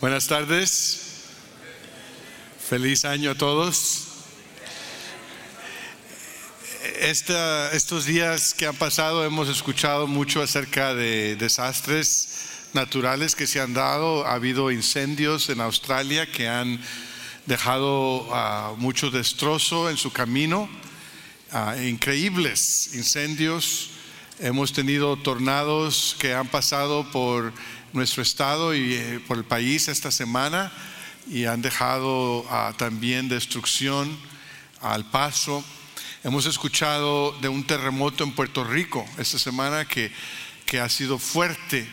Buenas tardes. Feliz año a todos. estos días que han pasado hemos escuchado mucho acerca de desastres naturales que se han dado. Ha habido incendios en Australia que han dejado mucho destrozo en su camino. Increíbles incendios. Hemos tenido tornados que han pasado por nuestro estado y eh, por el país esta semana y han dejado ah, también destrucción al paso. Hemos escuchado de un terremoto en Puerto Rico esta semana que, que ha sido fuerte.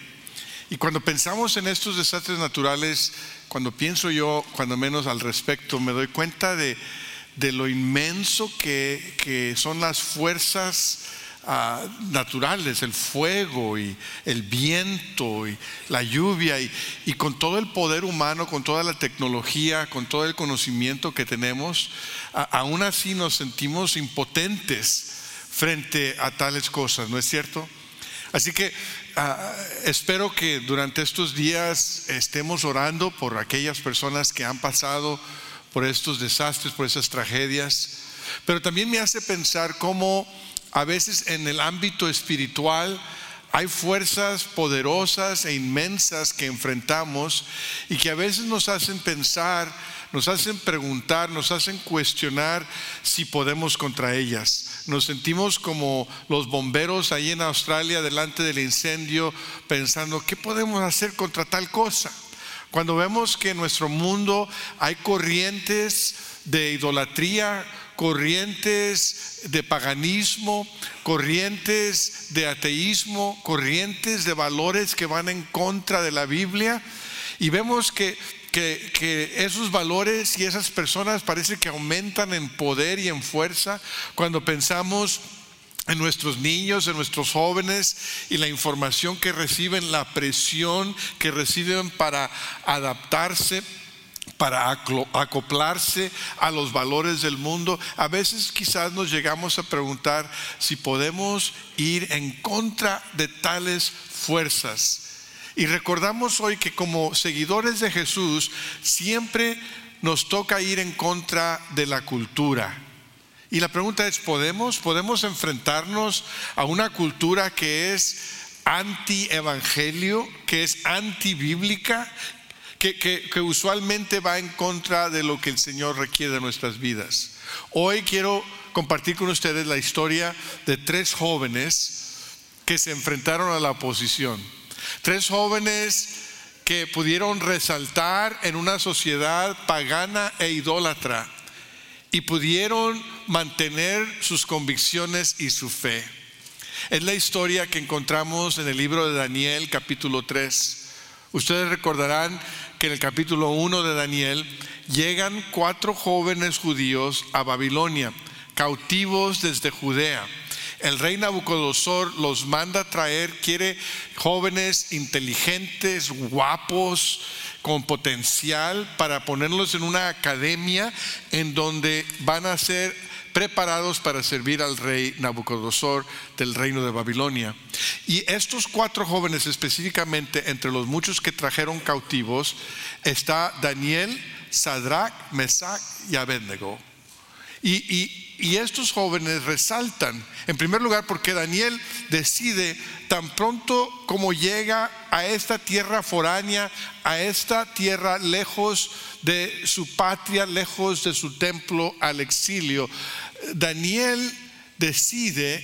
Y cuando pensamos en estos desastres naturales, cuando pienso yo, cuando menos al respecto, me doy cuenta de, de lo inmenso que, que son las fuerzas Ah, naturales, el fuego y el viento y la lluvia y, con todo el poder humano, con toda la tecnología, con todo el conocimiento que tenemos, aún así nos sentimos impotentes frente a tales cosas, ¿no es cierto? Así que ah, espero que durante estos días estemos orando por aquellas personas que han pasado por estos desastres, por esas tragedias, pero también me hace pensar cómo a veces en el ámbito espiritual hay fuerzas poderosas e inmensas que enfrentamos y que a veces nos hacen pensar, nos hacen preguntar, nos hacen cuestionar si podemos contra ellas. Nos sentimos como los bomberos ahí en Australia delante del incendio pensando, ¿qué podemos hacer contra tal cosa? Cuando vemos que en nuestro mundo hay corrientes de idolatría, corrientes de paganismo, corrientes de ateísmo, corrientes de valores que van en contra de la Biblia. Y vemos que, que, esos valores y esas personas parece que aumentan en poder y en fuerza cuando pensamos en nuestros niños, en nuestros jóvenes y la información que reciben, la presión que reciben para adaptarse para acoplarse a los valores del mundo, a veces quizás nos llegamos a preguntar si podemos ir en contra de tales fuerzas. Y recordamos hoy que como seguidores de Jesús siempre nos toca ir en contra de la cultura. Y la pregunta es, ¿podemos? ¿Podemos enfrentarnos a una cultura que es anti-evangelio, que es anti-bíblica, que, usualmente va en contra de lo que el Señor requiere de nuestras vidas. Hoy quiero compartir con ustedes la historia de tres jóvenes que se enfrentaron a la oposición. Tres jóvenes que pudieron resaltar en una sociedad pagana e idólatra y pudieron mantener sus convicciones y su fe. Es la historia que encontramos en el libro de Daniel capítulo 3. Ustedes recordarán que en el capítulo 1 de Daniel llegan cuatro jóvenes judíos a Babilonia, cautivos desde Judea. El rey Nabucodonosor los manda a traer, quiere jóvenes inteligentes, guapos, con potencial para ponerlos en una academia en donde van a ser preparados para servir al rey Nabucodonosor del reino de Babilonia. Y estos cuatro jóvenes específicamente, entre los muchos que trajeron cautivos, está Daniel, Sadrach, Mesach y Abednego. Y, estos jóvenes resaltan, en primer lugar, porque Daniel decide tan pronto como llega a esta tierra foránea, a esta tierra lejos de su patria, lejos de su templo, al exilio, Daniel decide,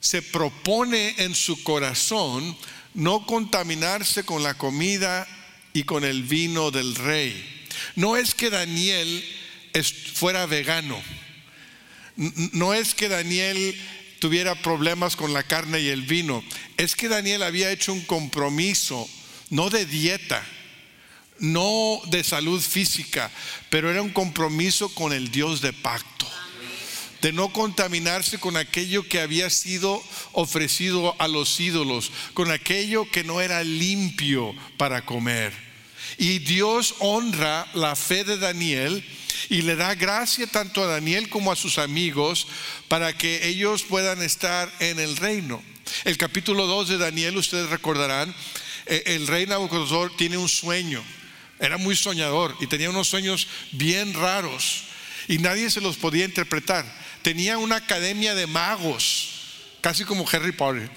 se propone en su corazón no contaminarse con la comida y con el vino del rey. No es que Daniel fuera vegano, no es que Daniel tuviera problemas con la carne y el vino, es que Daniel había hecho un compromiso, no de dieta, no de salud física, pero era un compromiso con el Dios de pacto de no contaminarse con aquello que había sido ofrecido a los ídolos, con aquello que no era limpio para comer. Y Dios honra la fe de Daniel y le da gracia tanto a Daniel como a sus amigos para que ellos puedan estar en el reino. El capítulo 2 de Daniel, ustedes recordarán, eh, el rey Nabucodonosor tiene un sueño era muy soñador y tenía unos sueños bien raros y nadie se los podía interpretar. Tenía una academia de magos, casi como Harry Potter.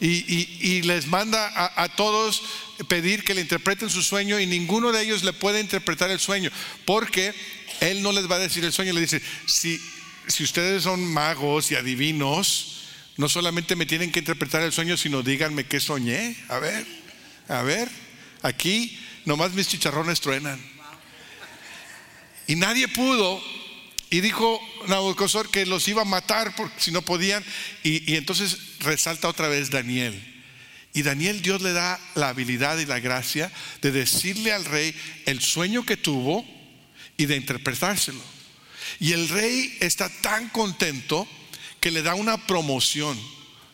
Y, les manda a, todos pedir que le interpreten su sueño y ninguno de ellos le puede interpretar el sueño, porque él no les va a decir el sueño, le dice, si, si ustedes son magos y adivinos, no solamente me tienen que interpretar el sueño, sino díganme qué soñé. A ver, a ver, aquí nomás mis chicharrones truenan. Y nadie pudo. Y dijo Nabucodonosor que los iba a matar porque si no podían. Y, y entonces resalta otra vez Daniel. Y Daniel Dios le da la habilidad y la gracia de decirle al rey el sueño que tuvo y de interpretárselo. Y el rey está tan contento que le da una promoción.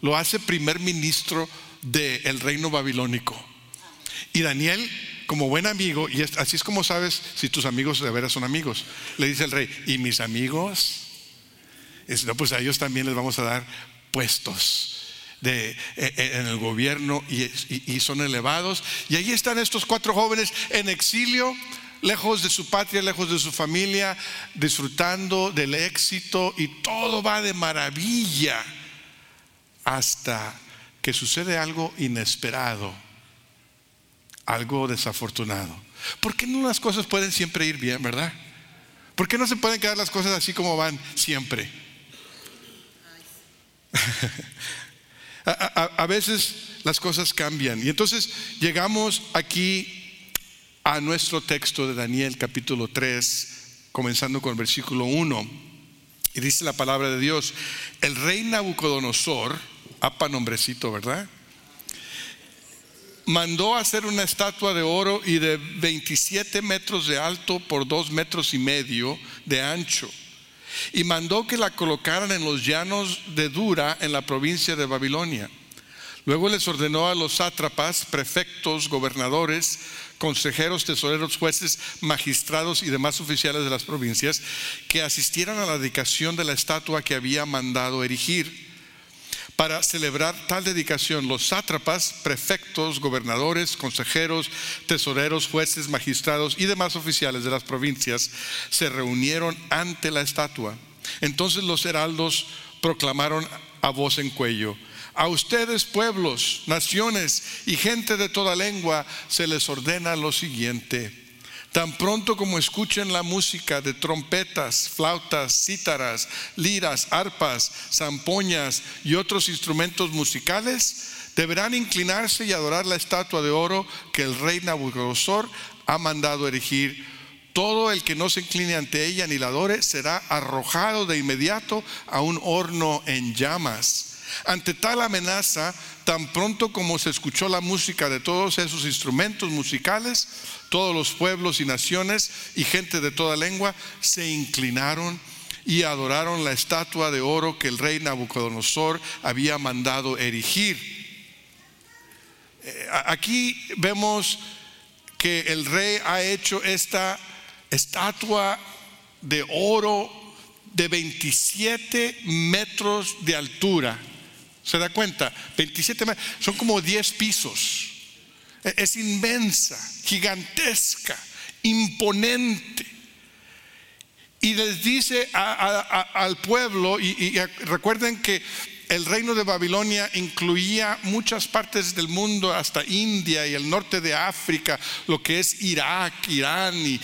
Lo hace primer ministro del reino babilónico. Y Daniel, como buen amigo, y así es como sabes si tus amigos de veras son amigos, le dice el rey, ¿y mis amigos? no, pues a ellos también les vamos a dar puestos. De, e, e, en el gobierno y son elevados. Y ahí están estos cuatro jóvenes en exilio, lejos de su patria, lejos de su familia, disfrutando del éxito y todo va de maravilla hasta que sucede algo inesperado, algo desafortunado. ¿Por qué no las cosas pueden siempre ir bien, verdad? ¿Por qué no se pueden quedar las cosas así como van siempre? a, veces las cosas cambian y entonces llegamos aquí a nuestro texto de Daniel capítulo 3, comenzando con el versículo 1. Y dice la palabra de Dios, el rey Nabucodonosor, apa nombrecito, ¿verdad? Mandó hacer una estatua de oro y de 27 metros de alto por 2 metros y medio de ancho. Y mandó que la colocaran en los llanos de Dura en la provincia de Babilonia. Luego les ordenó a los sátrapas, prefectos, gobernadores, consejeros, tesoreros, jueces, magistrados y demás oficiales de las provincias que asistieran a la dedicación de la estatua que había mandado erigir. Para celebrar tal dedicación, los sátrapas, prefectos, gobernadores, consejeros, tesoreros, jueces, magistrados y demás oficiales de las provincias se reunieron ante la estatua. Entonces los heraldos proclamaron a voz en cuello, a ustedes pueblos, naciones y gente de toda lengua se les ordena lo siguiente. Tan pronto como escuchen la música de trompetas, flautas, cítaras, liras, arpas, zampoñas y otros instrumentos musicales, deberán inclinarse y adorar la estatua de oro que el rey Nabucodonosor ha mandado erigir. Todo el que no se incline ante ella ni la adore será arrojado de inmediato a un horno en llamas. Ante tal amenaza, tan pronto como se escuchó la música de todos esos instrumentos musicales, todos los pueblos y naciones y gente de toda lengua se inclinaron y adoraron la estatua de oro que el rey Nabucodonosor había mandado erigir. Eh, aquí vemos que el rey ha hecho esta estatua de oro de 27 metros de altura ¿Se da cuenta? 27 metros, son como 10 pisos. E-, es inmensa, gigantesca, imponente. Y les dice al pueblo, y recuerden que el reino de Babilonia incluía muchas partes del mundo, hasta India y el norte de África, lo que es Irak, Irán y,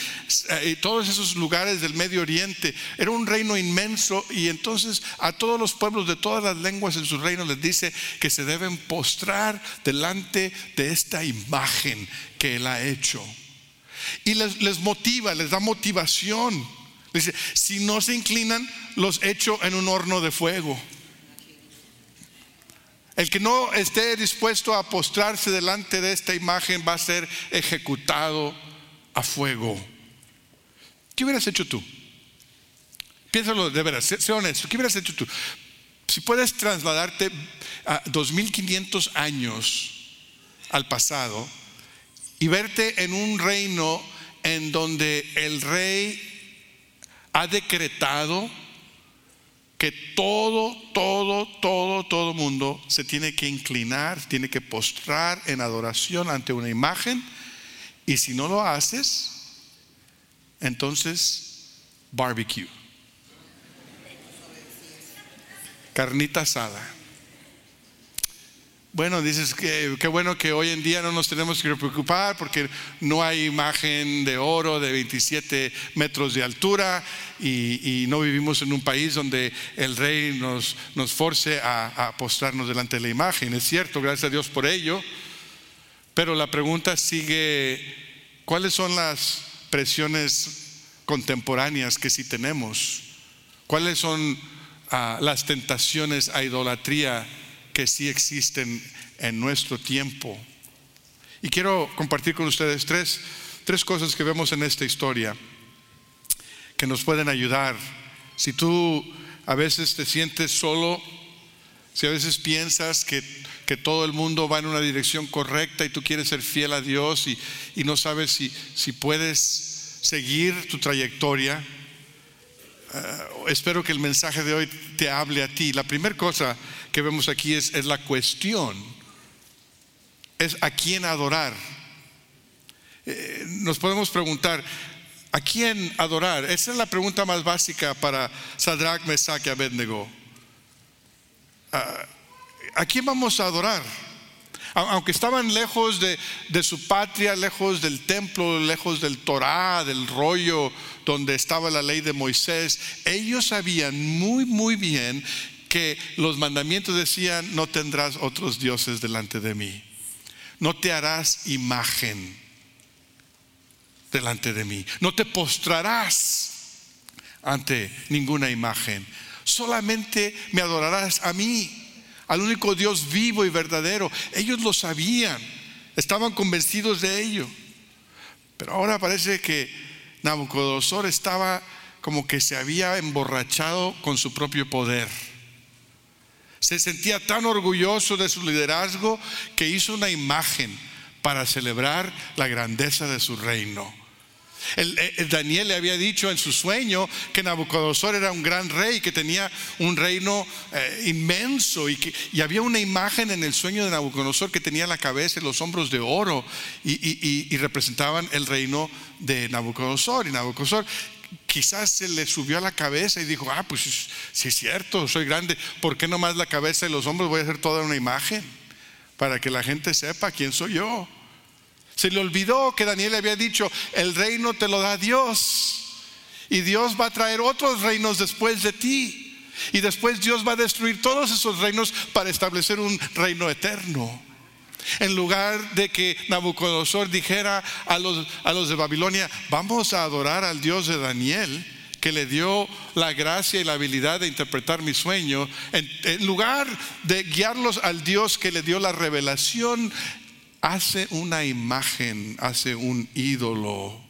eh, todos esos lugares del Medio Oriente. Era un reino inmenso y entonces a todos los pueblos de todas las lenguas en su reino les dice que se deben postrar delante de esta imagen que él ha hecho. Y les, les motiva, les da motivación. Dice, si no se inclinan, los echo en un horno de fuego. El que no esté dispuesto a postrarse delante de esta imagen va a ser ejecutado a fuego. ¿Qué hubieras hecho tú? Piénsalo de veras, sé, honesto. ¿Qué hubieras hecho tú? Si puedes trasladarte a 2500 años al pasado y verte en un reino en donde el rey ha decretado que todo, todo, todo, todo mundo se tiene que inclinar, tiene que postrar en adoración ante una imagen Y si no lo haces, entonces barbecue. Carnita asada. Bueno, dices que qué bueno que hoy en día no nos tenemos que preocupar porque no hay imagen de oro de 27 metros de altura y, no vivimos en un país donde el rey nos, nos force a, a postrarnos delante de la imagen. Es cierto, gracias a Dios por ello. Pero la pregunta sigue, ¿cuáles son las presiones contemporáneas que sí tenemos? ¿Cuáles son ah, las tentaciones a idolatría? Que sí existen en nuestro tiempo. Y quiero compartir con ustedes tres, tres cosas que vemos en esta historia que nos pueden ayudar. Si tú a veces te sientes solo, si a veces piensas que, que todo el mundo va en una dirección correcta y tú quieres ser fiel a Dios y, y no sabes si, si puedes seguir tu trayectoria, eh, espero que el mensaje de hoy te hable a ti. La primera cosa que vemos aquí es, la cuestión, es a quién adorar. Eh, nos podemos preguntar, ¿a quién adorar? Esa es la pregunta más básica para Sadrach, Mesach y Abednego. Ah, ¿A quién vamos a adorar? Aunque estaban lejos de, su patria, lejos del templo, lejos del Torah, del rollo donde estaba la ley de Moisés, ellos sabían muy, muy bien que los mandamientos decían, no tendrás otros dioses delante de mí, no te harás imagen delante de mí, no te postrarás ante ninguna imagen, solamente me adorarás a mí al único Dios vivo y verdadero. Ellos lo sabían, estaban convencidos de ello. Pero ahora parece que Nabucodonosor estaba como que se había emborrachado con su propio poder. Se sentía tan orgulloso de su liderazgo que hizo una imagen para celebrar la grandeza de su reino. El, Daniel le había dicho en su sueño que Nabucodonosor era un gran rey, que tenía un reino eh, inmenso y, que, había una imagen en el sueño de Nabucodonosor que tenía la cabeza y los hombros de oro y, representaban el reino de Nabucodonosor. Y Nabucodonosor quizás se le subió a la cabeza y dijo, ah, pues si es cierto, soy grande, ¿por qué nomás la cabeza y los hombros voy a hacer toda una imagen? Para que la gente sepa quién soy yo. Se le olvidó que Daniel le había dicho, el reino te lo da Dios. Y Dios va a traer otros reinos después de ti. Y después Dios va a destruir todos esos reinos para establecer un reino eterno. En lugar de que Nabucodonosor dijera a los, a los de Babilonia, vamos a adorar al Dios de Daniel, que le dio la gracia y la habilidad de interpretar mi sueño, en, en, lugar de guiarlos al Dios que le dio la revelación hace una imagen, hace un ídolo.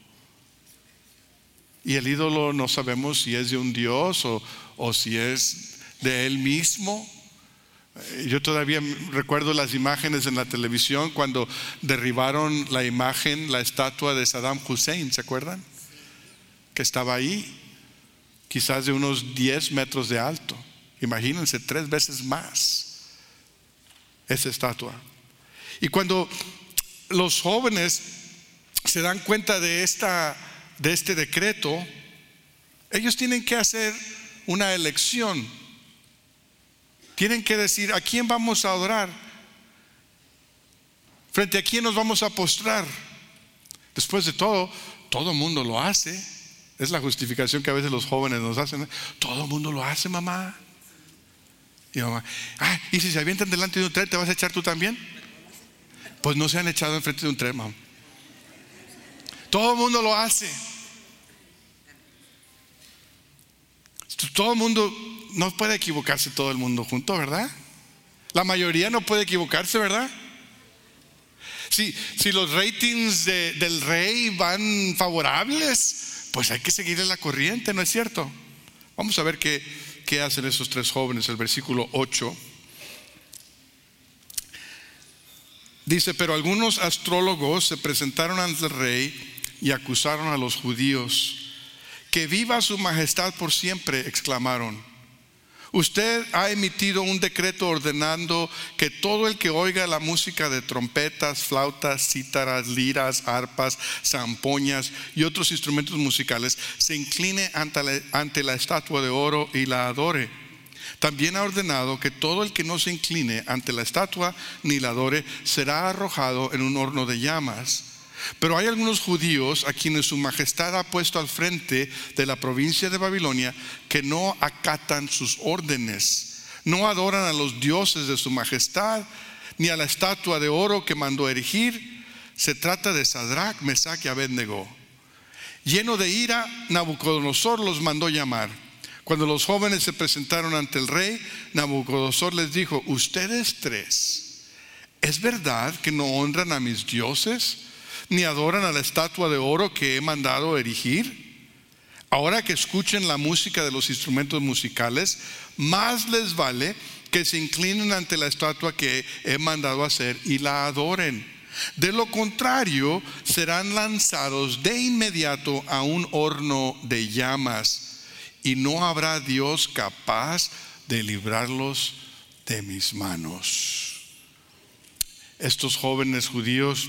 Y el ídolo no sabemos si es de un Dios o, si es de él mismo. Eh, yo todavía recuerdo las imágenes en la televisión cuando derribaron la imagen, la estatua de Saddam Hussein, ¿se acuerdan? Que estaba ahí, quizás de unos 10 metros de alto. Imagínense, tres veces más esa estatua. Y cuando los jóvenes se dan cuenta de, esta, de este decreto, ellos tienen que hacer una elección. Tienen que decir a quién vamos a adorar, frente a quién nos vamos a postrar. Después de todo, todo el mundo lo hace. Es la justificación que a veces los jóvenes nos hacen. Todo el mundo lo hace, mamá. Y mamá, ah, y si se avientan delante de un tren, ¿te vas a echar tú también? Pues no se han echado enfrente de un tren, Todo el mundo lo hace. Todo el mundo, no puede equivocarse todo el mundo junto, ¿verdad? La mayoría no puede equivocarse, ¿verdad? Si, si los ratings del rey van favorables, pues hay que seguirle la corriente, ¿no es cierto? Vamos a ver qué, qué hacen esos tres jóvenes, el versículo 8. Dice, pero algunos astrólogos se presentaron ante el rey y acusaron a los judíos. Que viva su majestad por siempre, exclamaron. Usted ha emitido un decreto ordenando que todo el que oiga la música de trompetas, flautas, cítaras, liras, arpas, zampoñas y otros instrumentos musicales se incline ante la, ante la estatua de oro y la adore. También ha ordenado que todo el que no se incline ante la estatua ni la adore será arrojado en un horno de llamas. Pero hay algunos judíos a quienes su majestad ha puesto al frente de la provincia de Babilonia que no acatan sus órdenes, no adoran a los dioses de su majestad, ni a la estatua de oro que mandó erigir. Se trata de Sadrach, Mesach y Abednego. Lleno de ira, Nabucodonosor los mandó llamar. Cuando los jóvenes se presentaron ante el rey, Nabucodonosor les dijo, ustedes tres, ¿es verdad que no honran a mis dioses? ni adoran a la estatua de oro que he mandado erigir. Ahora que escuchen la música de los instrumentos musicales, más les vale que se inclinen ante la estatua que he mandado hacer y la adoren. De lo contrario, serán lanzados de inmediato a un horno de llamas y no habrá Dios capaz de librarlos de mis manos. Estos jóvenes judíos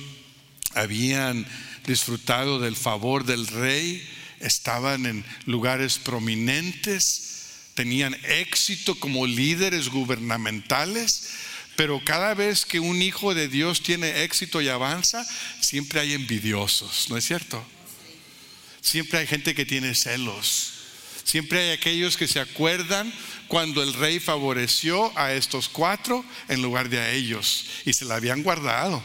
habían disfrutado del favor del rey, estaban en lugares prominentes, tenían éxito como líderes gubernamentales, pero cada vez que un hijo de Dios tiene éxito y avanza, siempre hay envidiosos, ¿no es cierto? Siempre hay gente que tiene celos. Siempre hay aquellos que se acuerdan cuando el rey favoreció a estos cuatro en lugar de a ellos y se la habían guardado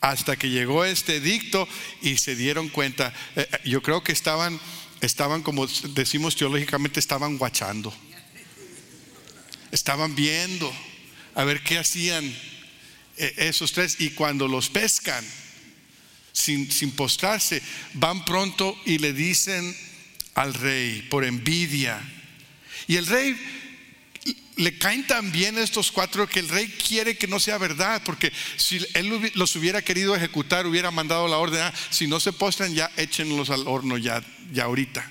hasta que llegó este edicto y se dieron cuenta. Eh, eh, yo creo que estaban, estaban como decimos teológicamente, estaban guachando. Estaban viendo a ver qué hacían eh, esos tres. Y cuando los pescan, sin, sin postrarse, van pronto y le dicen al rey por envidia. Y el rey le caen tan bien estos cuatro que el rey quiere que no sea verdad, porque si él los hubiera querido ejecutar, hubiera mandado la orden, ah, si no se postran ya échenlos al horno ya, ya ahorita.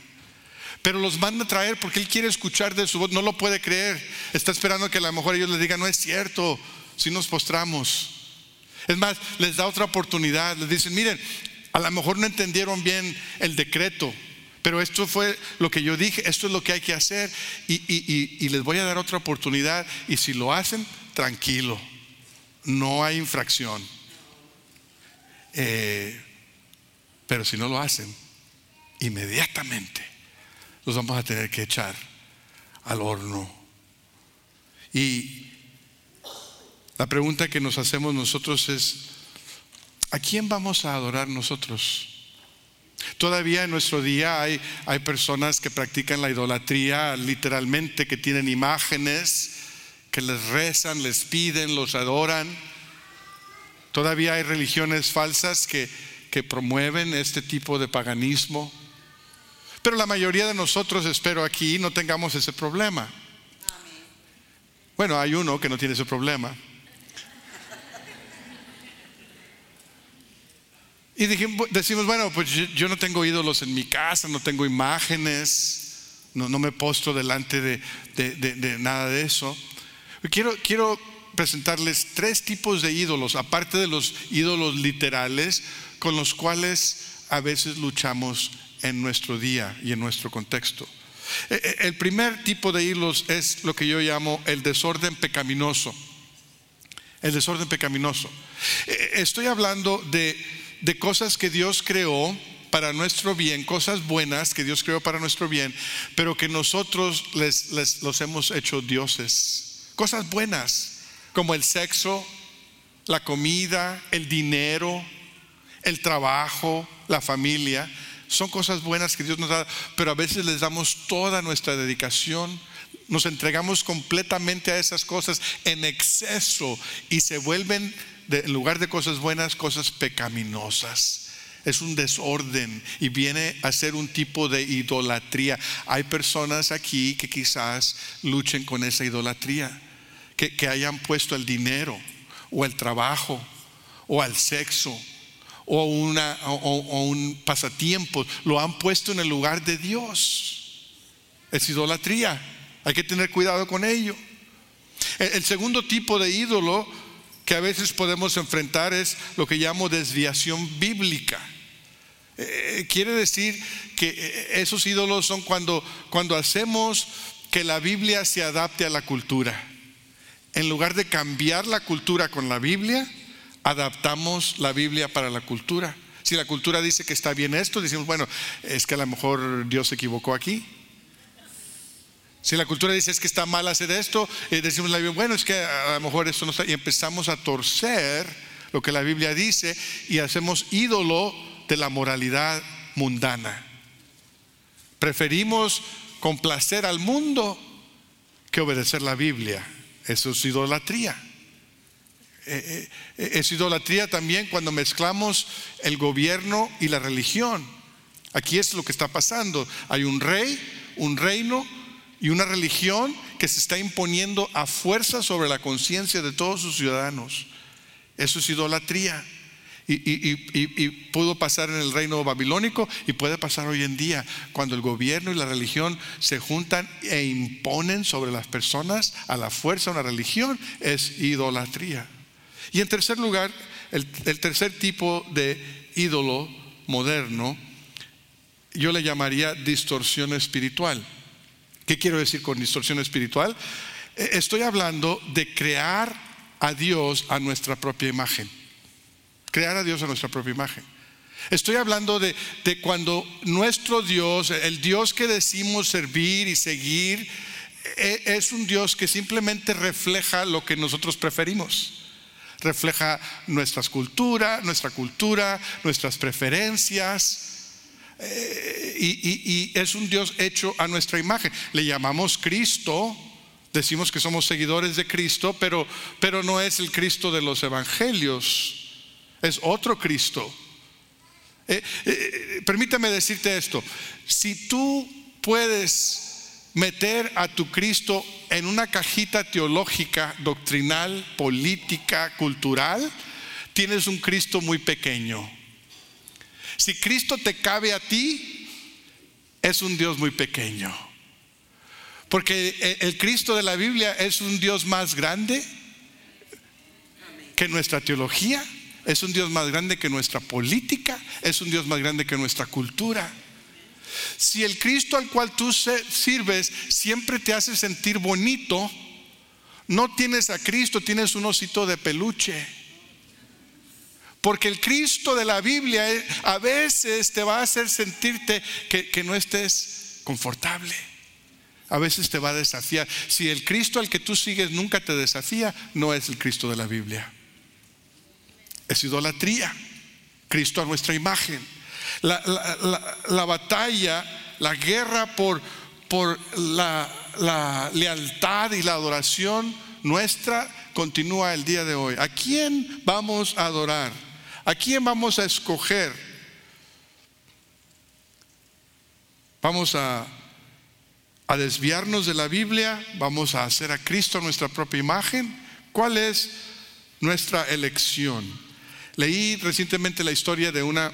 Pero los manda a traer porque él quiere escuchar de su voz, no lo puede creer. Está esperando que a lo mejor ellos le digan, no es cierto, si nos postramos. Es más, les da otra oportunidad, les dicen, miren, a lo mejor no entendieron bien el decreto, pero esto fue lo que yo dije, esto es lo que hay que hacer y, les voy a dar otra oportunidad y si lo hacen, tranquilo, no hay infracción. Eh, pero si no lo hacen, inmediatamente los vamos a tener que echar al horno. Y la pregunta que nos hacemos nosotros es, ¿a quién vamos a adorar nosotros? Todavía en nuestro día hay, hay personas que practican la idolatría literalmente, que tienen imágenes, que les rezan, les piden, los adoran. Todavía hay religiones falsas que, que promueven este tipo de paganismo. Pero la mayoría de nosotros, espero aquí, no tengamos ese problema. Bueno, hay uno que no tiene ese problema. Y decimos, bueno, pues yo no tengo ídolos en mi casa, no tengo imágenes, no, me postro delante de, nada de eso. Quiero, quiero presentarles tres tipos de ídolos, aparte de los ídolos literales con los cuales a veces luchamos en nuestro día y en nuestro contexto. E, e, el primer tipo de ídolos es lo que yo llamo el desorden pecaminoso. El desorden pecaminoso. E, estoy hablando de de cosas que Dios creó para nuestro bien, cosas buenas que Dios creó para nuestro bien, pero que nosotros les, los hemos hecho dioses. Cosas buenas, como el sexo, la comida, el dinero, el trabajo, la familia. Son cosas buenas que Dios nos da, pero a veces les damos toda nuestra dedicación, nos entregamos completamente a esas cosas en exceso y se vuelven en lugar de cosas buenas, cosas pecaminosas. Es un desorden y viene a ser un tipo de idolatría. Hay personas aquí que quizás luchen con esa idolatría, que, hayan puesto el dinero o el trabajo o al sexo o, una, o un pasatiempo, lo han puesto en el lugar de Dios. Es idolatría. Hay que tener cuidado con ello. El segundo tipo de ídolo que a veces podemos enfrentar es lo que llamo desviación bíblica. Eh, quiere decir que eh, esos ídolos son cuando, cuando hacemos que la Biblia se adapte a la cultura. En lugar de cambiar la cultura con la Biblia, adaptamos la Biblia para la cultura. Si la cultura dice que está bien esto, decimos, bueno, es que a lo mejor Dios se equivocó aquí. Si la cultura dice es que está mal hacer esto, eh, decimos la Biblia, bueno, es que a lo mejor esto no está, y empezamos a torcer lo que la Biblia dice y hacemos ídolo de la moralidad mundana. Preferimos complacer al mundo que obedecer la Biblia. Eso es idolatría. Eh, eh, es idolatría también cuando mezclamos el gobierno y la religión. Aquí es lo que está pasando. Hay un rey, un reino y una religión que se está imponiendo a fuerza sobre la conciencia de todos sus ciudadanos. Eso es idolatría. Y, pudo pasar en el reino babilónico y puede pasar hoy en día cuando el gobierno y la religión se juntan e imponen sobre las personas a la fuerza una religión, es idolatría. Y en tercer lugar, el, el tercer tipo de ídolo moderno, yo le llamaría distorsión espiritual. ¿Qué quiero decir con distorsión espiritual? Eh, estoy hablando de crear a Dios a nuestra propia imagen. Crear a Dios a nuestra propia imagen. Estoy hablando de, cuando nuestro Dios, el Dios que decimos servir y seguir, e, es un Dios que simplemente refleja lo que nosotros preferimos. Refleja nuestras culturas, nuestra cultura, nuestras preferencias. Y, es un Dios hecho a nuestra imagen. Le llamamos Cristo, decimos que somos seguidores de Cristo, pero, pero no es el Cristo de los evangelios, es otro Cristo. Eh, eh, permítame decirte esto, si tú puedes meter a tu Cristo en una cajita teológica, doctrinal, política, cultural, tienes un Cristo muy pequeño. Si Cristo te cabe a ti, es un Dios muy pequeño. Porque el Cristo de la Biblia es un Dios más grande que nuestra teología, es un Dios más grande que nuestra política, es un Dios más grande que nuestra cultura. Si el Cristo al cual tú sirves siempre te hace sentir bonito, no tienes a Cristo, tienes un osito de peluche. Porque el Cristo de la Biblia eh, a veces te va a hacer sentirte que, no estés confortable. A veces te va a desafiar. Si el Cristo al que tú sigues nunca te desafía, no es el Cristo de la Biblia. Es idolatría. Cristo a nuestra imagen. La, batalla, la guerra por, por la, la lealtad y la adoración nuestra continúa el día de hoy. ¿A quién vamos a adorar? ¿A quién vamos a escoger? Vamos a, desviarnos de la Biblia, vamos a hacer a Cristo nuestra propia imagen. ¿Cuál es nuestra elección? Leí recientemente la historia de una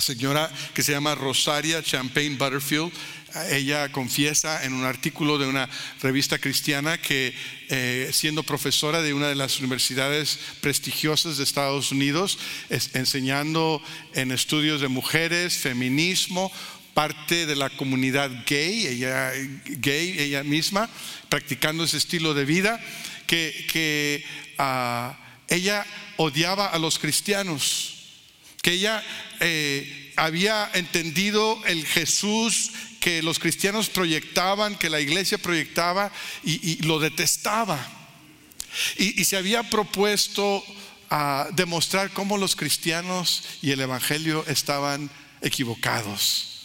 señora que se llama Rosaria Champagne Butterfield. Ella confiesa en un artículo de una revista cristiana que eh, siendo profesora de una de las universidades prestigiosas de Estados Unidos, enseñando en estudios de mujeres, feminismo, parte de la comunidad gay, ella gay ella misma, practicando ese estilo de vida, que, ah, ella odiaba a los cristianos que ella eh, había entendido el Jesús que los cristianos proyectaban, que la iglesia proyectaba y, lo detestaba. Y, se había propuesto a demostrar cómo los cristianos y el Evangelio estaban equivocados.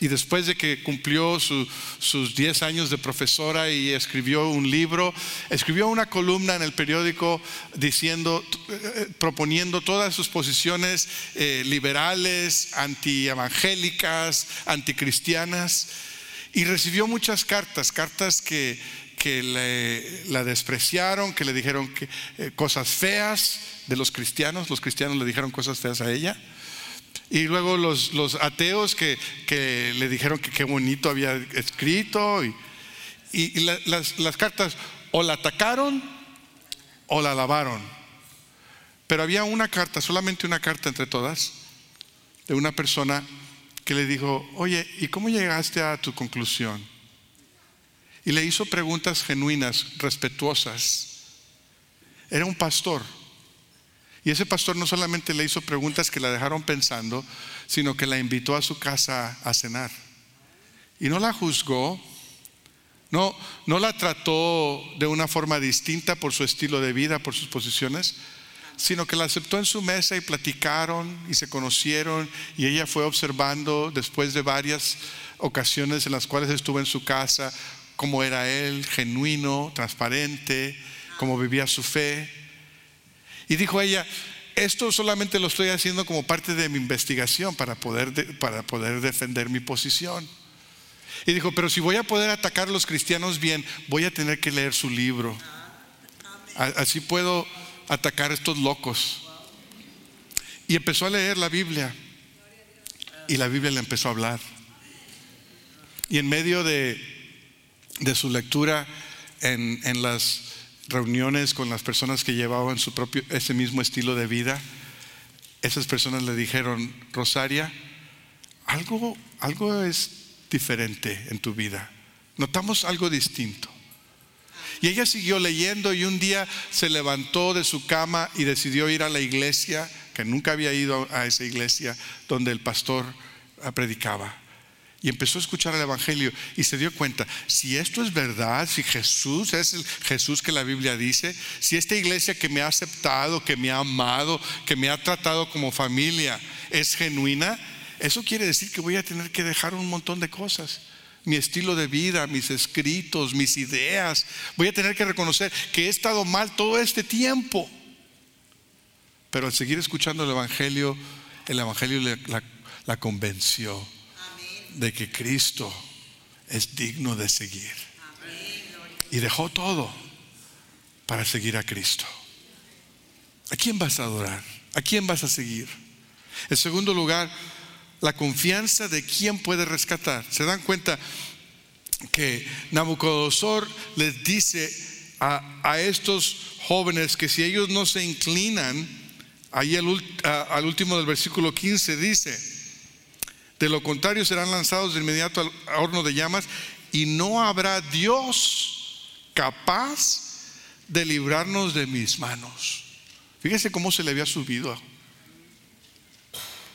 Y después de que cumplió sus 10 años de profesora y escribió un libro, escribió una columna en el periódico diciendo, eh, proponiendo todas sus posiciones eh, liberales, antievangélicas, anticristianas. Y recibió muchas cartas, cartas que, que la despreciaron, que le dijeron eh, cosas feas de los cristianos, los cristianos le dijeron cosas feas a ella. Y luego los, ateos que, le dijeron que qué bonito había escrito. y, las, las cartas o la atacaron o la lavaron. Pero había una carta, solamente una carta entre todas, de una persona que le dijo, oye, ¿y cómo llegaste a tu conclusión? Y le hizo preguntas genuinas, respetuosas. Era un pastor. Y ese pastor no solamente le hizo preguntas que la dejaron pensando, sino que la invitó a su casa a cenar. Y no la juzgó, no, no la trató de una forma distinta por su estilo de vida, por sus posiciones, sino que la aceptó en su mesa y platicaron y se conocieron y ella fue observando después de varias ocasiones en las cuales estuvo en su casa cómo era él, genuino, transparente, cómo vivía su fe. Y dijo ella, esto solamente lo estoy haciendo como parte de mi investigación para poder, para poder defender mi posición. Y dijo, pero si voy a poder atacar a los cristianos bien, voy a tener que leer su libro. Así puedo atacar a estos locos. Y empezó a leer la Biblia. Y la Biblia le empezó a hablar. Y en medio de, de su lectura en, en, las reuniones con las personas que llevaban su propio, ese mismo estilo de vida, esas personas le dijeron, Rosaria, algo, algo es diferente en tu vida. Notamos algo distinto. Y ella siguió leyendo y un día se levantó de su cama y decidió ir a la iglesia, que nunca había ido a esa iglesia donde el pastor predicaba. Y empezó a escuchar el Evangelio y se dio cuenta, si esto es verdad, si Jesús es el Jesús que la Biblia dice, si esta iglesia que me ha aceptado, que me ha amado, que me ha tratado como familia, es genuina, eso quiere decir que voy a tener que dejar un montón de cosas mi estilo de vida, mis escritos, mis ideas. Voy a tener que reconocer que he estado mal todo este tiempo. Pero al seguir escuchando el Evangelio, el Evangelio la, convenció de que Cristo es digno de seguir. Y dejó todo para seguir a Cristo. ¿A quién vas a adorar? ¿A quién vas a seguir? En segundo lugar, la confianza de quién puede rescatar. ¿Se dan cuenta que Nabucodonosor les dice a, estos jóvenes que si ellos no se inclinan, ahí al, último del versículo 15 dice, de lo contrario serán lanzados de inmediato al horno de llamas y no habrá Dios capaz de librarnos de mis manos. Fíjese cómo se le había subido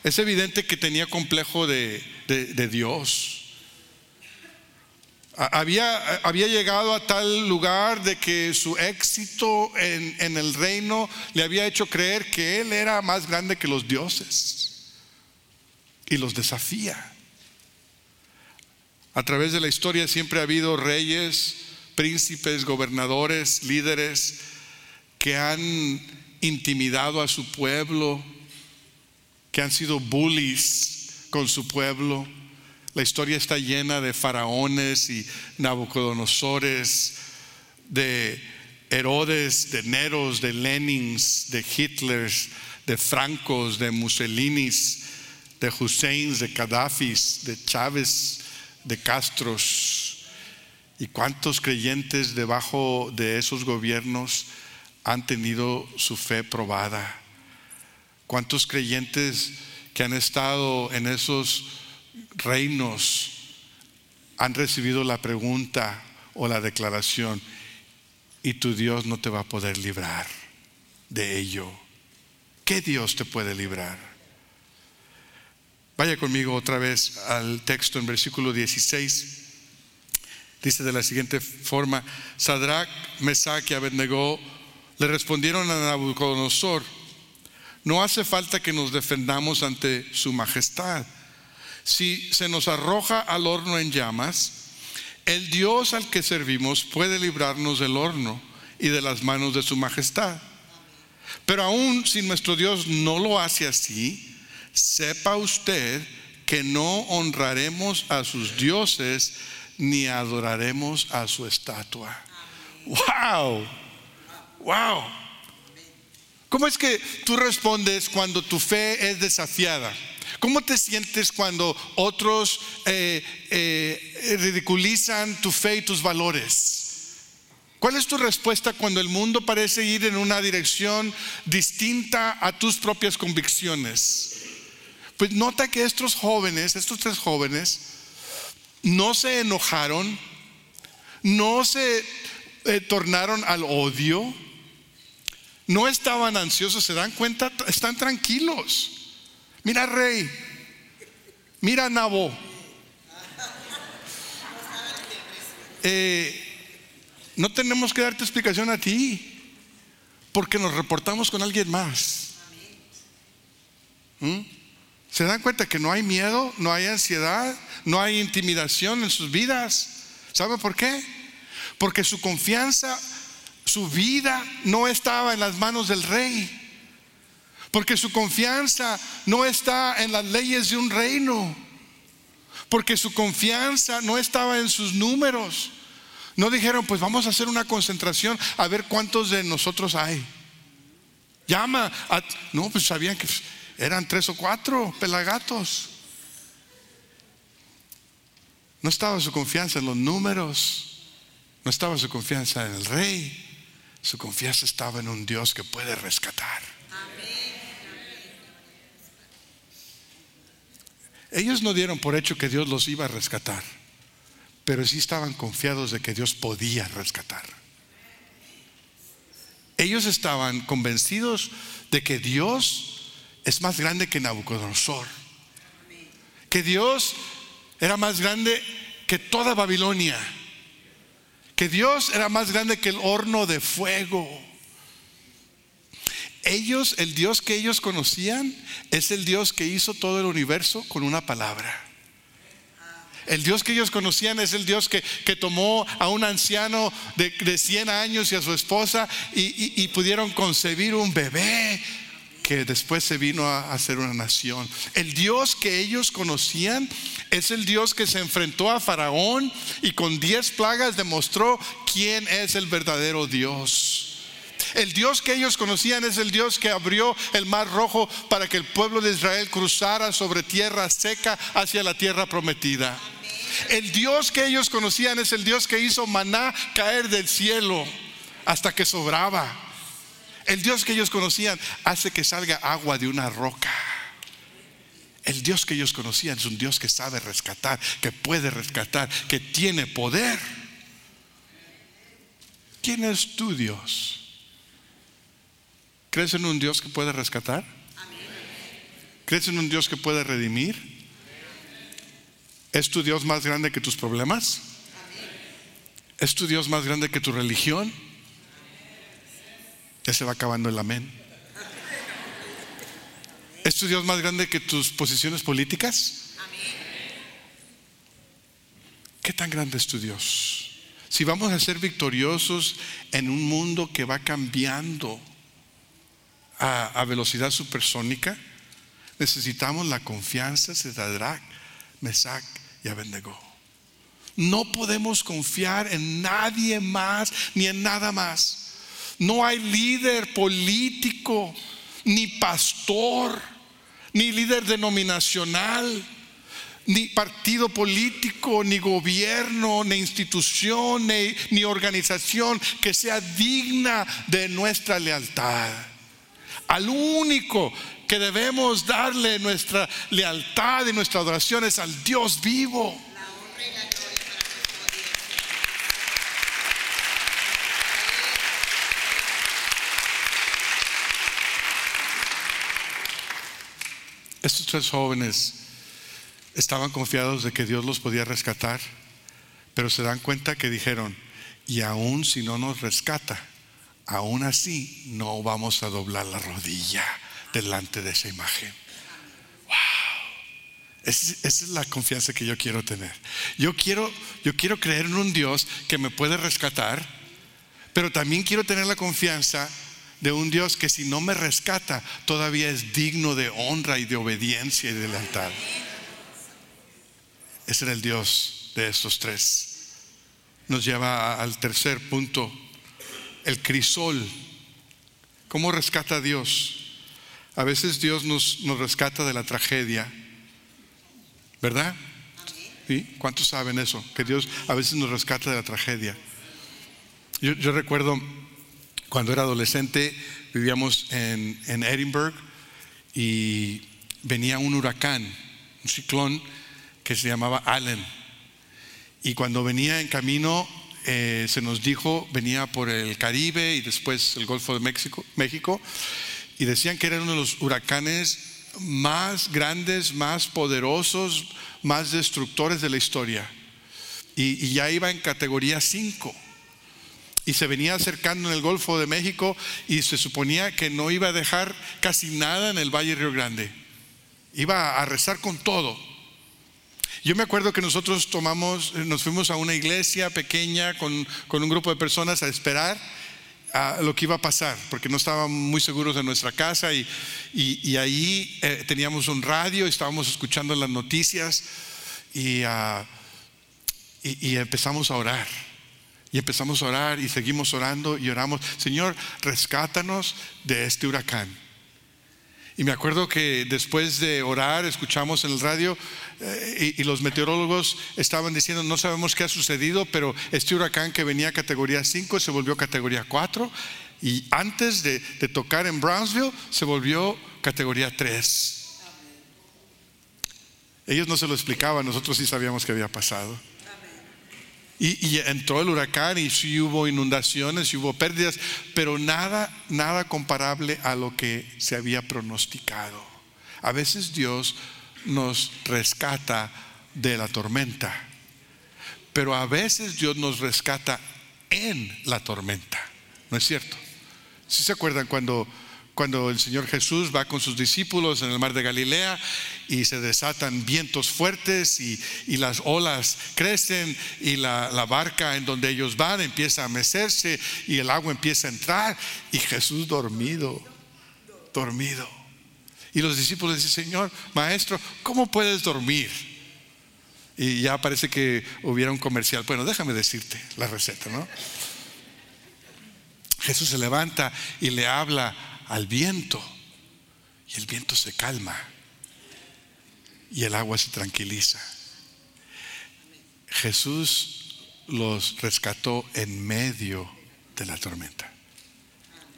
es evidente que tenía complejo de, Dios. Había, había, llegado a tal lugar de que su éxito en, en, el reino le había hecho creer que él era más grande que los dioses y los desafía. A través de la historia siempre ha habido reyes, príncipes, gobernadores, líderes que han intimidado a su pueblo, que han sido bullies con su pueblo. La historia está llena de faraones y Nabucodonosores, de Herodes, de Neros, de Lenins, de Hitlers, de Francos, de Mussolinis, de Husseins, de Gaddafis, de Chávez, de Castros. ¿Y cuántos creyentes debajo de esos gobiernos han tenido su fe probada? ¿Cuántos creyentes que han estado en esos reinos han recibido la pregunta o la declaración y tu Dios no te va a poder librar de ello? ¿Qué Dios te puede librar? Vaya conmigo otra vez al texto en versículo 16. Dice de la siguiente forma: Sadrach, Mesach y Abednego le respondieron a Nabucodonosor no hace falta que nos defendamos ante su majestad. Si se nos arroja al horno en llamas, el Dios al que servimos puede librarnos del horno y de las manos de su majestad. Pero aún si nuestro Dios no lo hace así, sepa usted que no honraremos a sus dioses ni adoraremos a su estatua. ¡Wow! ¡Wow! ¿Cómo es que tú respondes cuando tu fe es desafiada? ¿Cómo te sientes cuando otros eh, eh, ridiculizan tu fe y tus valores? ¿Cuál es tu respuesta cuando el mundo parece ir en una dirección distinta a tus propias convicciones? Pues nota que estos jóvenes, estos tres jóvenes, no se enojaron, no se eh, tornaron al odio, no estaban ansiosos, se dan cuenta, están tranquilos. Mira, rey, mira, Nabo. Eh, no tenemos que darte explicación a ti, porque nos reportamos con alguien más. ¿Mm? ¿Se dan cuenta que no hay miedo, no hay ansiedad, no hay intimidación en sus vidas? ¿Sabe por qué? Porque su confianza, su vida no estaba en las manos del rey. Porque su confianza no está en las leyes de un reino. Porque su confianza no estaba en sus números. No dijeron, pues vamos a hacer una concentración a ver cuántos de nosotros hay. Llama. A... No, pues sabían que eran tres o cuatro pelagatos. No estaba su confianza en los números. No estaba su confianza en el rey. Su confianza estaba en un Dios que puede rescatar. Ellos no dieron por hecho que Dios los iba a rescatar, pero sí estaban confiados de que Dios podía rescatar. Ellos estaban convencidos de que Dios es más grande que Nabucodonosor, que Dios era más grande que toda Babilonia que Dios era más grande que el horno de fuego. Ellos, el Dios que ellos conocían, es el Dios que hizo todo el universo con una palabra. El Dios que ellos conocían es el Dios que, tomó a un anciano de, de, 100 años y a su esposa y, pudieron concebir un bebé que después se vino a hacer una nación. El Dios que ellos conocían es el Dios que se enfrentó a Faraón y con diez plagas demostró quién es el verdadero Dios. El Dios que ellos conocían es el Dios que abrió el mar rojo para que el pueblo de Israel cruzara sobre tierra seca hacia la tierra prometida. El Dios que ellos conocían es el Dios que hizo maná caer del cielo hasta que sobraba. El Dios que ellos conocían hace que salga agua de una roca. El Dios que ellos conocían es un Dios que sabe rescatar, que puede rescatar, que tiene poder. ¿Quién es tu Dios? ¿Crees en un Dios que puede rescatar? ¿Crees en un Dios que puede redimir? ¿Es tu Dios más grande que tus problemas? ¿Es tu Dios más grande que tu religión? Ya se va acabando el amén. ¿Es tu Dios más grande que tus posiciones políticas? ¿Qué tan grande es tu Dios? Si vamos a ser victoriosos en un mundo que va cambiando a, velocidad supersónica, necesitamos la confianza de Sadrach, Mesach y Abednego. No podemos confiar en nadie más ni en nada más. No hay líder político, ni pastor, ni líder denominacional, ni partido político, ni gobierno, ni institución, ni, organización que sea digna de nuestra lealtad. Al único que debemos darle nuestra lealtad y nuestra adoración es al Dios vivo. Estos tres jóvenes estaban confiados de que Dios los podía rescatar, pero se dan cuenta que dijeron, y aún si no nos rescata, aún así no vamos a doblar la rodilla delante de esa imagen. Wow. Esa es la confianza que yo quiero tener. Yo quiero, yo quiero creer en un Dios que me puede rescatar, pero también quiero tener la confianza de un Dios que si no me rescata todavía es digno de honra y de obediencia y de lealtad. Ese era el Dios de estos tres. Nos lleva al tercer punto, el crisol. ¿Cómo rescata a Dios? A veces Dios nos, nos rescata de la tragedia ¿verdad? ¿Sí? ¿Cuántos saben eso? Que Dios a veces nos rescata de la tragedia. Yo, yo recuerdo cuando era adolescente, vivíamos en, en Edinburgh y venía un huracán, un ciclón que se llamaba Allen. Y cuando venía en camino, eh, se nos dijo, venía por el Caribe y después el Golfo de México, México, y decían que era uno de los huracanes más grandes, más poderosos, más destructores de la historia. Y, y ya iba en categoría 5 y se venía acercando en el Golfo de México y se suponía que no iba a dejar casi nada en el Valle Río Grande. Iba a rezar con todo. Yo me acuerdo que nosotros tomamos, nos fuimos a una iglesia pequeña con, con un grupo de personas a esperar a lo que iba a pasar, porque no estábamos muy seguros de nuestra casa y, y, ahí eh, teníamos un radio, estábamos escuchando las noticias y, uh, y empezamos a orar. Y empezamos a orar y seguimos orando y oramos, Señor, rescátanos de este huracán. Y me acuerdo que después de orar, escuchamos en el radio eh, y, los meteorólogos estaban diciendo, no sabemos qué ha sucedido, pero este huracán que venía a categoría 5 se volvió categoría 4 y antes de, de tocar en Brownsville se volvió categoría 3. Ellos no se lo explicaban, nosotros sí sabíamos que había pasado. Y, entró el huracán y sí hubo inundaciones, y hubo pérdidas, pero nada, nada comparable a lo que se había pronosticado. A veces Dios nos rescata de la tormenta, pero a veces Dios nos rescata en la tormenta. ¿No es cierto? Si se acuerdan cuando cuando el Señor Jesús va con sus discípulos en el mar de Galilea y se desatan vientos fuertes y, las olas crecen y la, la, barca en donde ellos van empieza a mecerse y el agua empieza a entrar y Jesús dormido, dormido. Y los discípulos dicen, Señor, maestro, ¿cómo puedes dormir? Y ya parece que hubiera un comercial. Bueno, déjame decirte la receta, ¿no? Jesús se levanta y le habla al viento y el viento se calma y el agua se tranquiliza. Jesús los rescató en medio de la tormenta.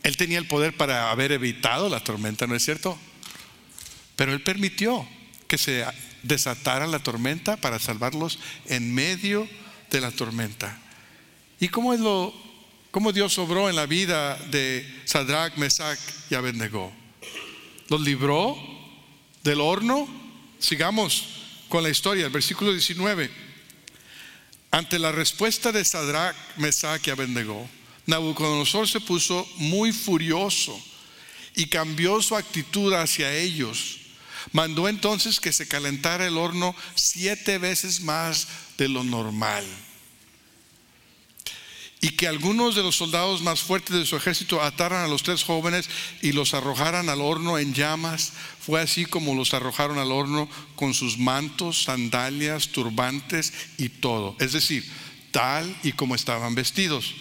Él tenía el poder para haber evitado la tormenta, ¿no es cierto? Pero Él permitió que se desatara la tormenta para salvarlos en medio de la tormenta. ¿Y cómo es lo cómo Dios obró en la vida de Sadrach, Mesach y Abednego. Los libró del horno. Sigamos con la historia, el versículo 19. Ante la respuesta de Sadrach, Mesach y Abednego, Nabucodonosor se puso muy furioso y cambió su actitud hacia ellos. Mandó entonces que se calentara el horno siete veces más de lo normal y que algunos de los soldados más fuertes de su ejército ataran a los tres jóvenes y los arrojaran al horno en llamas. Fue así como los arrojaron al horno con sus mantos, sandalias, turbantes y todo. Es decir, tal y como estaban vestidos.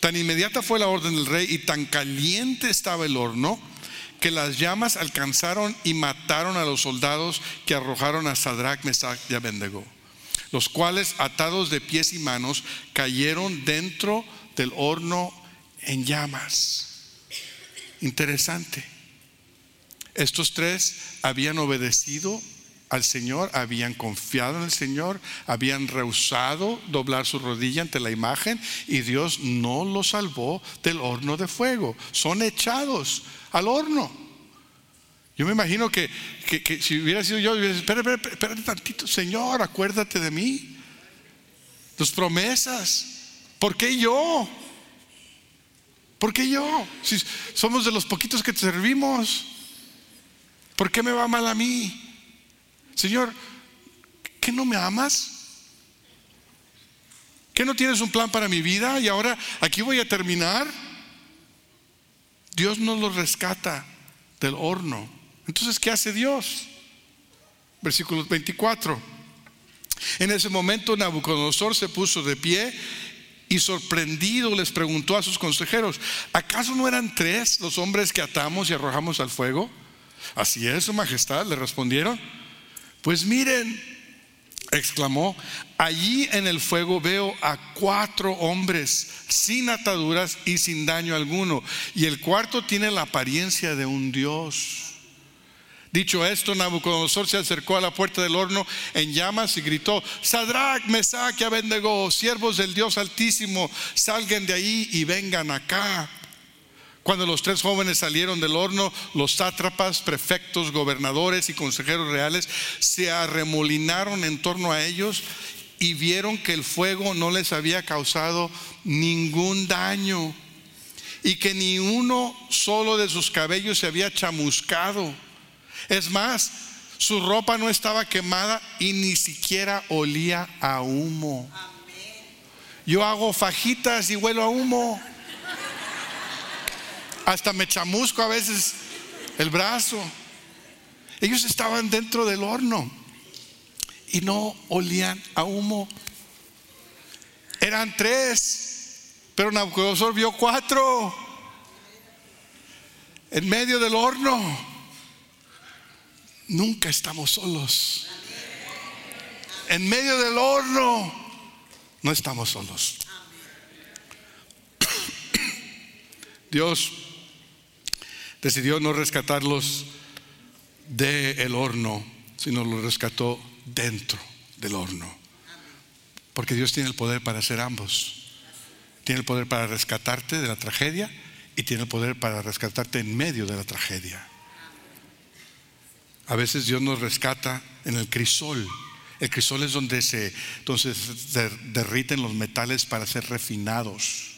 Tan inmediata fue la orden del rey y tan caliente estaba el horno que las llamas alcanzaron y mataron a los soldados que arrojaron a Sadrach, Mesach y Abednego los cuales atados de pies y manos cayeron dentro del horno en llamas. Interesante. Estos tres habían obedecido al Señor, habían confiado en el Señor, habían rehusado doblar su rodilla ante la imagen y Dios no los salvó del horno de fuego. Son echados al horno. Yo me imagino que, si hubiera sido yo, hubiera dicho, espérate, espérate, tantito, Señor, acuérdate de mí. Tus promesas. ¿Por qué yo? ¿Por qué yo? Si somos de los poquitos que te servimos. ¿Por qué me va mal a mí? Señor, ¿qué no me amas? ¿Qué no tienes un plan para mi vida? Y ahora aquí voy a terminar. Dios nos lo rescata del horno entonces, ¿qué hace Dios? Versículo 24. En ese momento Nabucodonosor se puso de pie y sorprendido les preguntó a sus consejeros, ¿acaso no eran tres los hombres que atamos y arrojamos al fuego? Así es, su majestad, le respondieron. Pues miren, exclamó, allí en el fuego veo a cuatro hombres sin ataduras y sin daño alguno, y el cuarto tiene la apariencia de un dios. Dicho esto, Nabucodonosor se acercó a la puerta del horno en llamas y gritó, Sadrach, Mesach y Abednego, siervos del Dios Altísimo, salgan de ahí y vengan acá. Cuando los tres jóvenes salieron del horno, los sátrapas, prefectos, gobernadores y consejeros reales se arremolinaron en torno a ellos y vieron que el fuego no les había causado ningún daño y que ni uno solo de sus cabellos se había chamuscado. Es más, su ropa no estaba quemada y ni siquiera olía a humo. Yo hago fajitas y huelo a humo. Hasta me chamusco a veces el brazo. Ellos estaban dentro del horno y no olían a humo. Eran tres, pero Nabucodonosor vio cuatro en medio del horno. Nunca estamos solos. En medio del horno no estamos solos. Dios decidió no rescatarlos del horno, sino los rescató dentro del horno. Porque Dios tiene el poder para hacer ambos. Tiene el poder para rescatarte de la tragedia y tiene el poder para rescatarte en medio de la tragedia. A veces Dios nos rescata en el crisol. El crisol es donde se, derriten los metales para ser refinados.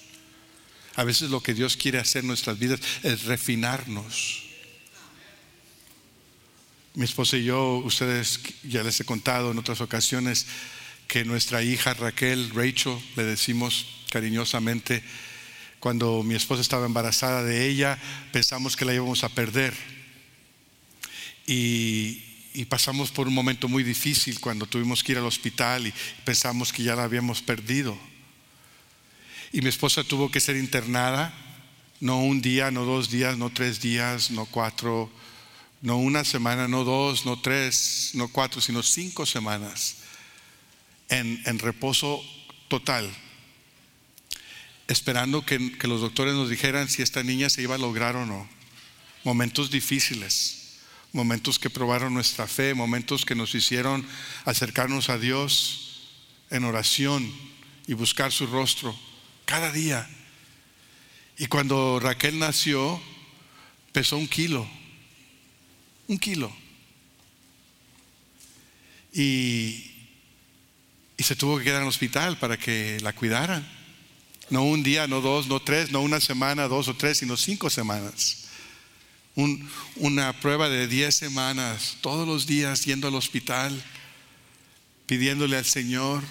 A veces lo que Dios quiere hacer en nuestras vidas es refinarnos. Mi esposa y yo, ustedes ya les he contado en otras ocasiones que nuestra hija Raquel, Rachel, le decimos cariñosamente, cuando mi esposa estaba embarazada de ella, pensamos que la íbamos a perder. Y, pasamos por un momento muy difícil cuando tuvimos que ir al hospital y pensamos que ya la habíamos perdido. Y mi esposa tuvo que ser internada, no un día, no dos días, no tres días, no cuatro, no una semana, no dos, no tres, no cuatro, sino cinco semanas en, en reposo total, esperando que, que los doctores nos dijeran si esta niña se iba a lograr o no. Momentos difíciles, momentos que probaron nuestra fe, momentos que nos hicieron acercarnos a Dios en oración y buscar su rostro cada día. Y cuando Raquel nació, pesó un kilo, un kilo. Y, se tuvo que quedar en el hospital para que la cuidaran. No un día, no dos, no tres, no una semana, dos o tres, sino cinco semanas. Una prueba de diez semanas, todos los días yendo al hospital, pidiéndole al Señor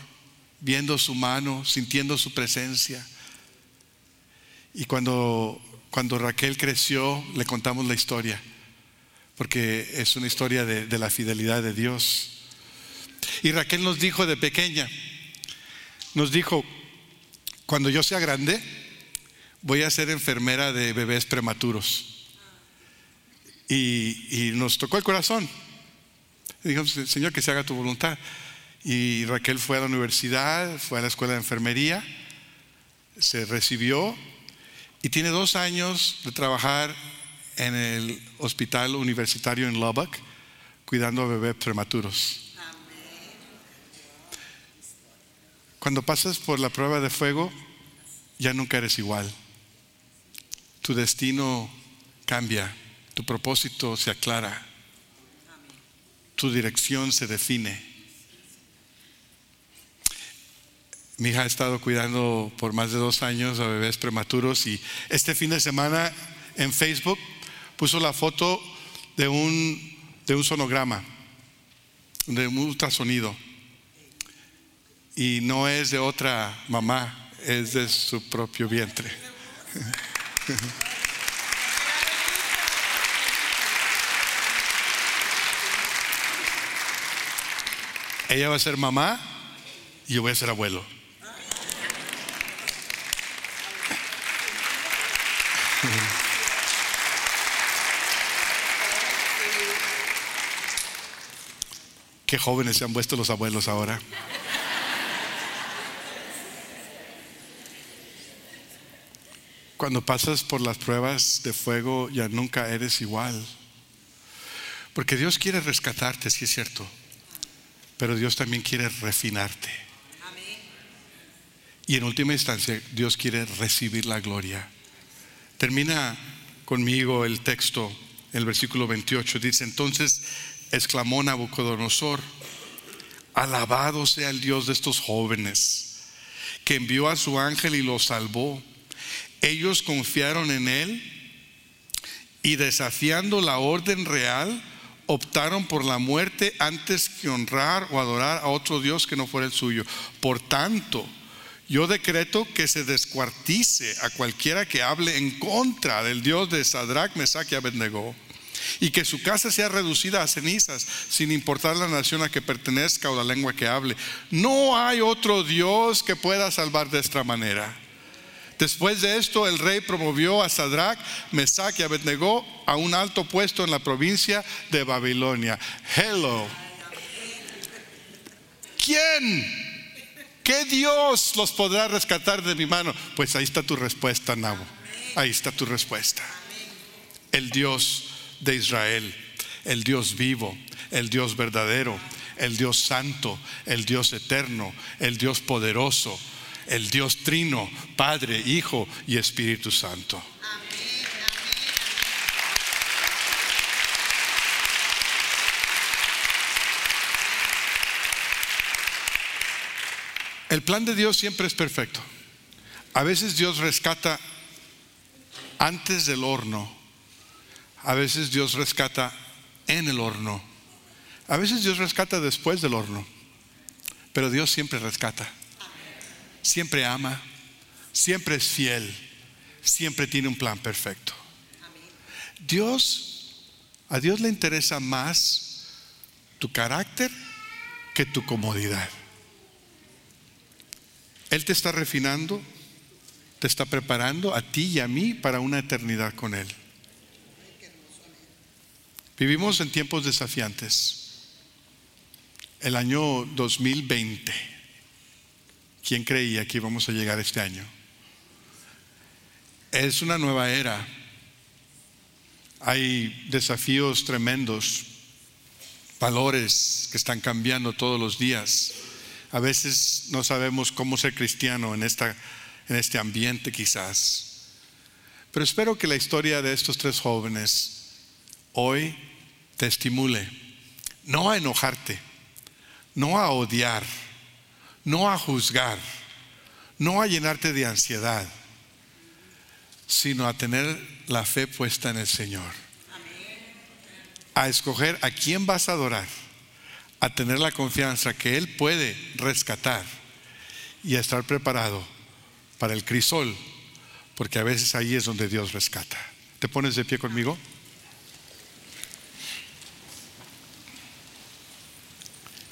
viendo su mano, sintiendo su presencia. Y cuando, cuando Raquel creció, le contamos la historia, porque es una historia de, de la fidelidad de Dios. Y Raquel nos dijo de pequeña, nos dijo, cuando yo sea grande, voy a ser enfermera de bebés prematuros. Y, y nos tocó el corazón. Dijo, Señor, que se haga tu voluntad. Y Raquel fue a la universidad, fue a la escuela de enfermería, se recibió y tiene dos años de trabajar en el hospital universitario en Lubbock, cuidando a bebés prematuros. Cuando pasas por la prueba de fuego, ya nunca eres igual. Tu destino cambia, tu propósito se aclara, tu dirección se define. Mi hija ha estado cuidando por más de dos años a bebés prematuros y este fin de semana en Facebook puso la foto de un, de un sonograma, de un ultrasonido. Y no es de otra mamá, es de su propio vientre. Ella va a ser mamá y yo voy a ser abuelo. Qué jóvenes se han puesto los abuelos ahora. Cuando pasas por las pruebas de fuego ya nunca eres igual. Porque Dios quiere rescatarte, sí es cierto. Pero Dios también quiere refinarte. Y en última instancia, Dios quiere recibir la gloria. Termina conmigo el texto, el versículo 28. Dice, entonces exclamó Nabucodonosor, alabado sea el Dios de estos jóvenes, que envió a su ángel y los salvó. Ellos confiaron en él y desafiando la orden real, optaron por la muerte antes que honrar o adorar a otro Dios que no fuera el suyo. Por tanto, yo decreto que se descuartice a cualquiera que hable en contra del Dios de Sadrach, Mesach y Abednego y que su casa sea reducida a cenizas, sin importar la nación a que pertenezca o la lengua que hable. No hay otro Dios que pueda salvar de esta manera. Después de esto, el rey promovió a Sadrach, Mesach y Abednego a un alto puesto en la provincia de Babilonia. Hello. ¿Quién? ¿Qué Dios los podrá rescatar de mi mano? Pues ahí está tu respuesta, Nabo. Ahí está tu respuesta. El Dios de Israel, el Dios vivo, el Dios verdadero, el Dios santo, el Dios eterno, el Dios poderoso, el Dios trino, Padre, Hijo y Espíritu Santo. El plan de Dios siempre es perfecto. A veces Dios rescata antes del horno a veces Dios rescata en el horno. A veces Dios rescata después del horno. Pero Dios siempre rescata. Siempre ama. Siempre es fiel. Siempre tiene un plan perfecto. Dios, a Dios le interesa más tu carácter que tu comodidad. Él te está refinando, te está preparando a ti y a mí para una eternidad con Él. Vivimos en tiempos desafiantes. El año 2020. ¿Quién creía que íbamos a llegar este año? Es una nueva era. Hay desafíos tremendos, valores que están cambiando todos los días. A veces no sabemos cómo ser cristiano en, esta, en este ambiente quizás. Pero espero que la historia de estos tres jóvenes hoy te estimule, no a enojarte, no a odiar, no a juzgar, no a llenarte de ansiedad, sino a tener la fe puesta en el Señor. A escoger a quién vas a adorar, a tener la confianza que Él puede rescatar y a estar preparado para el crisol, porque a veces ahí es donde Dios rescata. ¿Te pones de pie conmigo?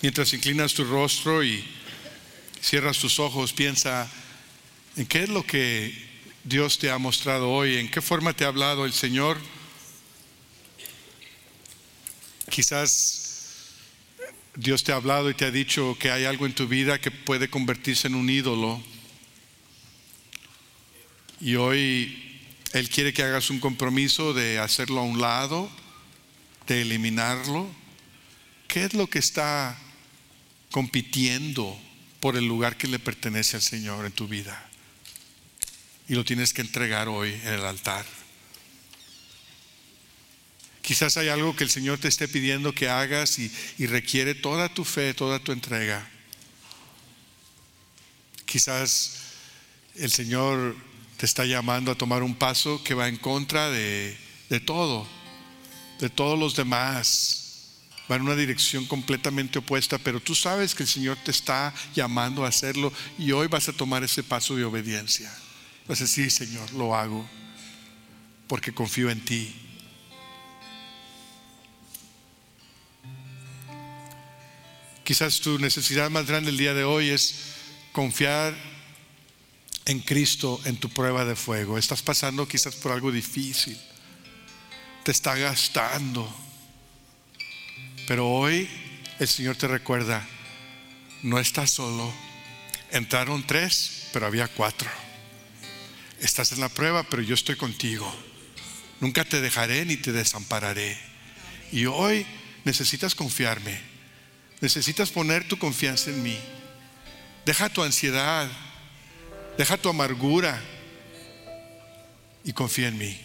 Mientras inclinas tu rostro y cierras tus ojos, piensa en qué es lo que Dios te ha mostrado hoy, en qué forma te ha hablado el Señor. Quizás Dios te ha hablado y te ha dicho que hay algo en tu vida que puede convertirse en un ídolo. Y hoy Él quiere que hagas un compromiso de hacerlo a un lado, de eliminarlo. ¿Qué es lo que está compitiendo por el lugar que le pertenece al Señor en tu vida. Y lo tienes que entregar hoy en el altar. Quizás hay algo que el Señor te esté pidiendo que hagas y, requiere toda tu fe, toda tu entrega. Quizás el Señor te está llamando a tomar un paso que va en contra de, de todo, de todos los demás, va en una dirección completamente opuesta, pero tú sabes que el Señor te está llamando a hacerlo y hoy vas a tomar ese paso de obediencia. Vas a decir, Señor, lo hago porque confío en ti. Quizás tu necesidad más grande el día de hoy es confiar en Cristo en tu prueba de fuego. Estás pasando quizás por algo difícil. Te está gastando pero hoy el Señor te recuerda, no estás solo. Entraron tres, pero había cuatro. Estás en la prueba, pero yo estoy contigo. Nunca te dejaré ni te desampararé. Y hoy necesitas confiarme. Necesitas poner tu confianza en mí. Deja tu ansiedad. Deja tu amargura. Y confía en mí.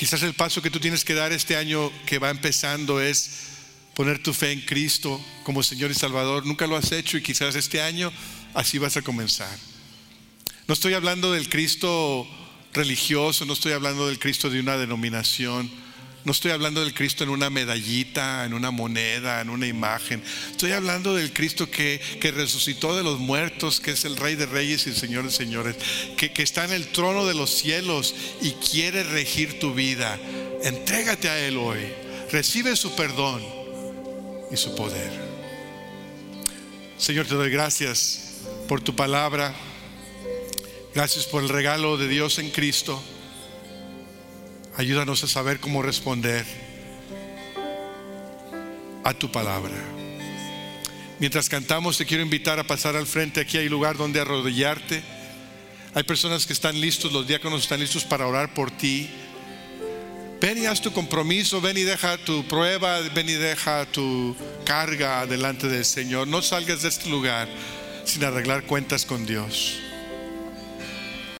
Quizás el paso que tú tienes que dar este año que va empezando es poner tu fe en Cristo como Señor y Salvador. Nunca lo has hecho y quizás este año así vas a comenzar. No estoy hablando del Cristo religioso, no estoy hablando del Cristo de una denominación, no estoy hablando del Cristo en una medallita, en una moneda, en una imagen. Estoy hablando del Cristo que, resucitó de los muertos, que es el Rey de Reyes y el Señor de Señores, que, que está en el trono de los cielos y quiere regir tu vida. Entrégate a Él hoy. Recibe su perdón y su poder. Señor, te doy gracias por tu palabra. Gracias por el regalo de Dios en Cristo. Ayúdanos a saber cómo responder a tu palabra. Mientras cantamos, te quiero invitar a pasar al frente. Aquí hay lugar donde arrodillarte. Hay personas que están listos, los diáconos están listos para orar por ti. Ven y haz tu compromiso, ven y deja tu prueba, ven y deja tu carga delante del Señor. No salgas de este lugar sin arreglar cuentas con Dios.